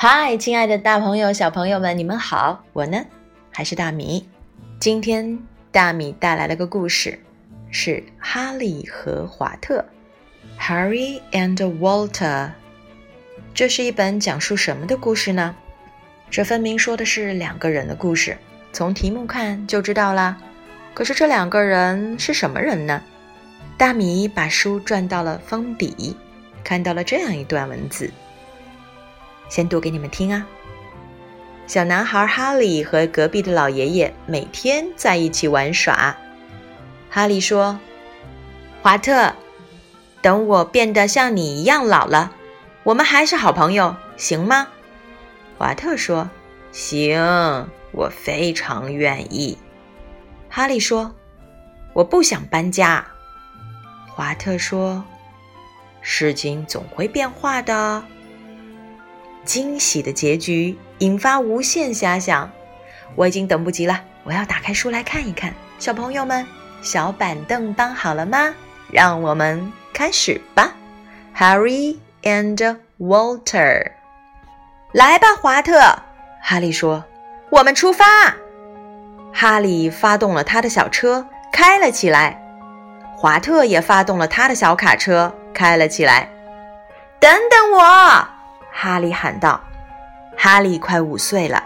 嗨，亲爱的大朋友、小朋友们，你们好！我呢，还是大米。今天大米带来了个故事，是《哈利和华特》（Harry and Walter）。这是一本讲述什么的故事呢？这分明说的是两个人的故事，从题目看就知道啦。可是这两个人是什么人呢？大米把书转到了封底，看到了这样一段文字。先读给你们听啊。小男孩哈利和隔壁的老爷爷每天在一起玩耍。哈利说：“华特，等我变得像你一样老了，我们还是好朋友，行吗？”华特说：“行，我非常愿意。”哈利说：“我不想搬家。”华特说：“事情总会变化的。”惊喜的结局引发无限遐想，我已经等不及了，我要打开书来看一看。小朋友们，小板凳搬好了吗？让我们开始吧。Harry and Walter，来吧，华特。哈利说：“我们出发。”哈利发动了他的小车，开了起来。华特也发动了他的小卡车，开了起来。等等我。哈利喊道：“哈利快五岁了，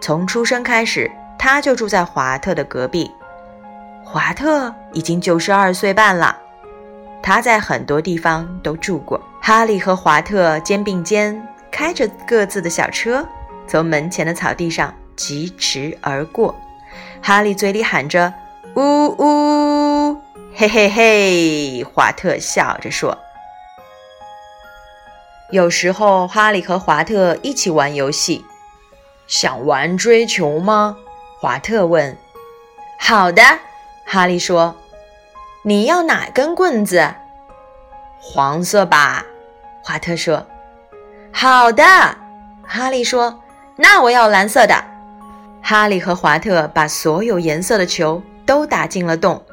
从出生开始，他就住在华特的隔壁。华特已经九十二岁半了，他在很多地方都住过。哈利和华特肩并肩，开着各自的小车，从门前的草地上疾驰而过。哈利嘴里喊着：‘呜呜，嘿嘿嘿！’华特笑着说。”有时候，哈利和华特一起玩游戏。想玩追球吗？华特问。好的，哈利说。你要哪根棍子？黄色吧，华特说。好的，哈利说。那我要蓝色的。哈利和华特把所有颜色的球都打进了洞。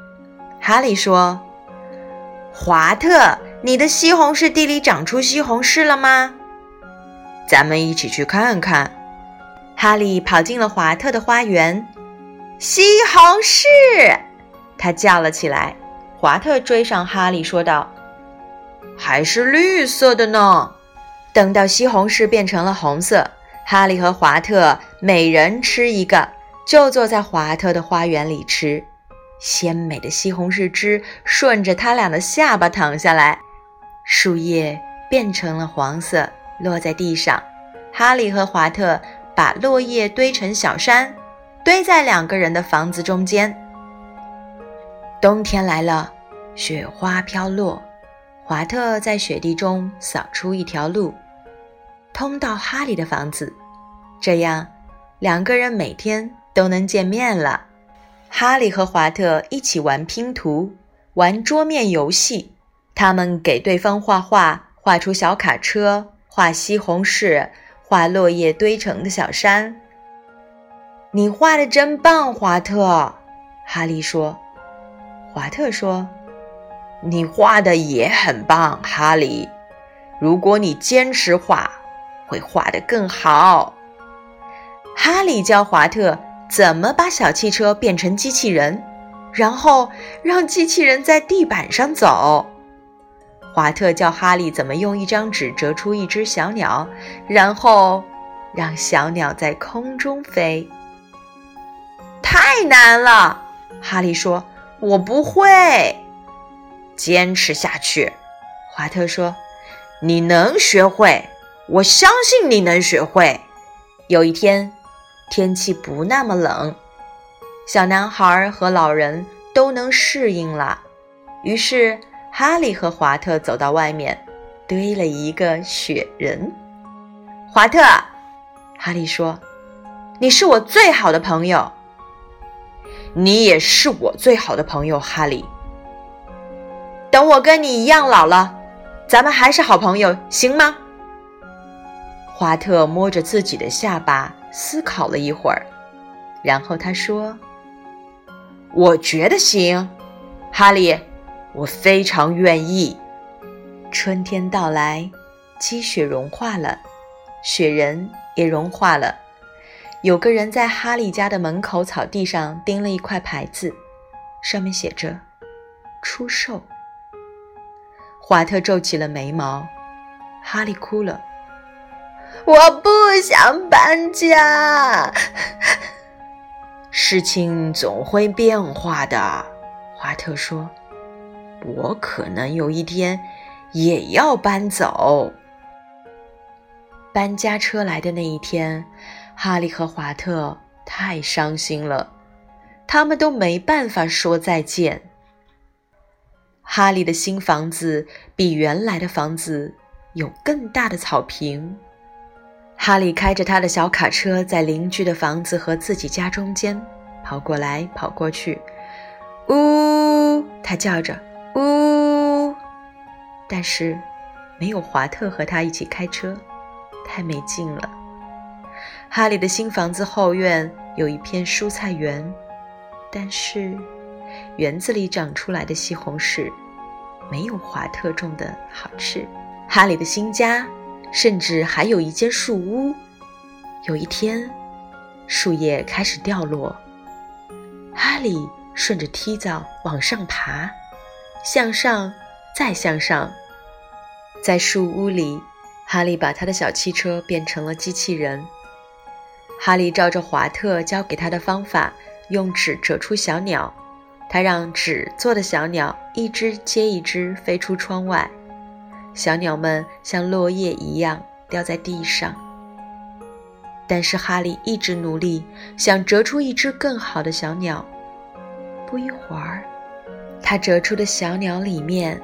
哈利说。华特。你的西红柿地里长出西红柿了吗？咱们一起去看看。哈利跑进了华特的花园。西红柿，他叫了起来。华特追上哈利，说道：“还是绿色的呢。”等到西红柿变成了红色，哈利和华特每人吃一个，就坐在华特的花园里吃。鲜美的西红柿汁顺着他俩的下巴淌下来。树叶变成了黄色，落在地上。哈利和华特把落叶堆成小山，堆在两个人的房子中间。冬天来了，雪花飘落。华特在雪地中扫出一条路，通到哈利的房子。这样，两个人每天都能见面了。哈利和华特一起玩拼图，玩桌面游戏。他们给对方画画，画出小卡车，画西红柿，画落叶堆成的小山。你画的真棒，华特。哈利说。华特说：“你画的也很棒，哈利。如果你坚持画，会画得更好。”哈利教华特怎么把小汽车变成机器人，然后让机器人在地板上走。华特教哈利怎么用一张纸折出一只小鸟，然后让小鸟在空中飞。太难了，哈利说：“我不会。”坚持下去，华特说：“你能学会，我相信你能学会。”有一天，天气不那么冷，小男孩和老人都能适应了，于是。哈利和华特走到外面，堆了一个雪人。华特，哈利说：“你是我最好的朋友。”你也是我最好的朋友，哈利。等我跟你一样老了，咱们还是好朋友，行吗？华特摸着自己的下巴，思考了一会儿，然后他说：“我觉得行，哈利。”我非常愿意。春天到来，积雪融化了，雪人也融化了。有个人在哈利家的门口草地上钉了一块牌子，上面写着“出售”。华特皱起了眉毛，哈利哭了：“我不想搬家。事情总会变化的。”华特说：“我可能有一天也要搬走。”搬家车来的那一天，哈利和华特太伤心了，他们都没办法说再见。哈利的新房子比原来的房子有更大的草坪。哈利开着他的小卡车，在邻居的房子和自己家中间跑过来跑过去。呜，他叫着，但是没有华特和他一起开车。太没劲了。哈利的新房子后院有一片蔬菜园，但是园子里长出来的西红柿没有华特种的好吃。哈利的新家甚至还有一间树屋。有一天，树叶开始掉落，哈利顺着梯子往上爬，向上，再向上，在树屋里。哈利把他的小汽车变成了机器人。哈利照着华特教给他的方法，用纸折出小鸟。他让纸做的小鸟一只接一只飞出窗外，小鸟们像落叶一样掉在地上。但是哈利一直努力，想折出一只更好的小鸟。不一会儿，他折出的小鸟里面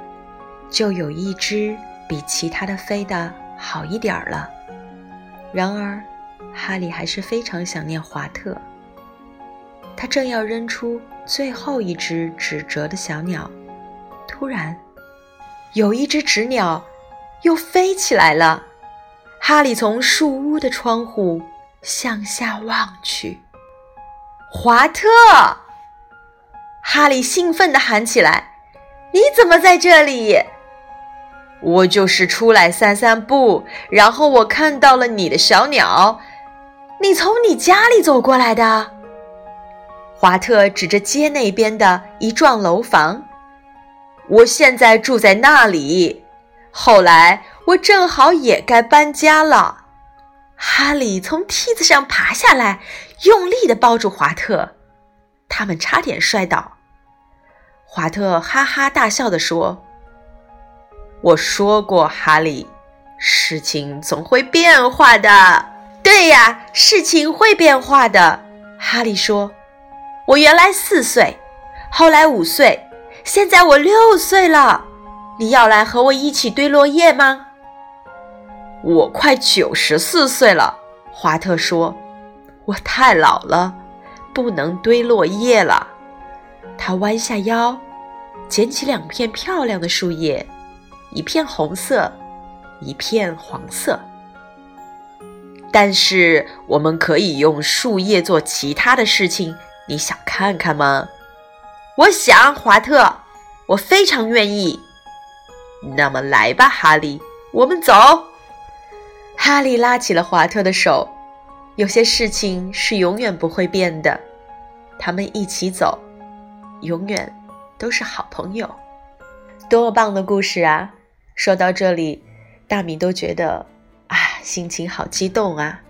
就有一只比其他的飞的。好一点儿了。然而，哈利还是非常想念华特。他正要扔出最后一只纸折的小鸟，突然，有一只纸鸟又飞起来了。哈利从树屋的窗户向下望去，华特！哈利兴奋地喊起来：“你怎么在这里？”我就是出来散散步，然后我看到了你的小鸟。你从你家里走过来的。华特指着街那边的一幢楼房。我现在住在那里。后来我正好也该搬家了。哈利从梯子上爬下来，用力地抱住华特，他们差点摔倒。华特哈哈大笑地说。我说过，哈利，事情总会变化的。对呀，事情会变化的。哈利说：“我原来四岁，后来五岁，现在我六岁了。你要来和我一起堆落叶吗？”我快九十四岁了，华特说：“我太老了，不能堆落叶了。”他弯下腰，捡起两片漂亮的树叶。一片红色，一片黄色。但是我们可以用树叶做其他的事情，你想看看吗？我想，华特，我非常愿意。那么来吧，哈利，我们走。哈利拉起了华特的手。有些事情是永远不会变的，他们一起走，永远都是好朋友。多么棒的故事啊！说到这里，大米都觉得啊，心情好激动啊。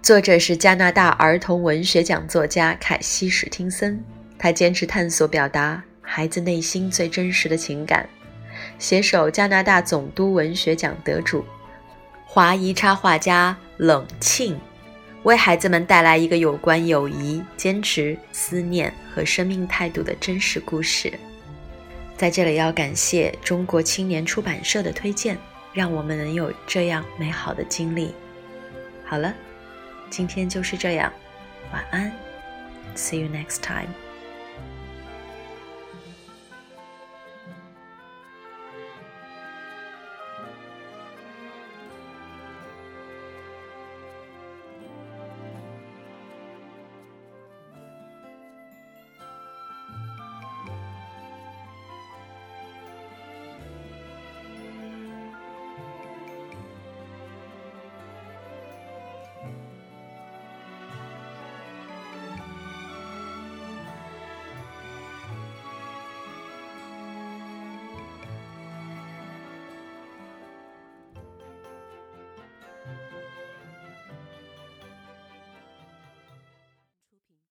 作者是加拿大儿童文学奖作家凯西·史汀森，他坚持探索表达孩子内心最真实的情感，携手加拿大总督文学奖得主、华裔插画家冷庆，为孩子们带来一个有关友谊、坚持、思念和生命态度的真实故事。在这里要感谢中国青年出版社的推荐，让我们能有这样美好的经历。好了，今天就是这样，晚安，See you next time。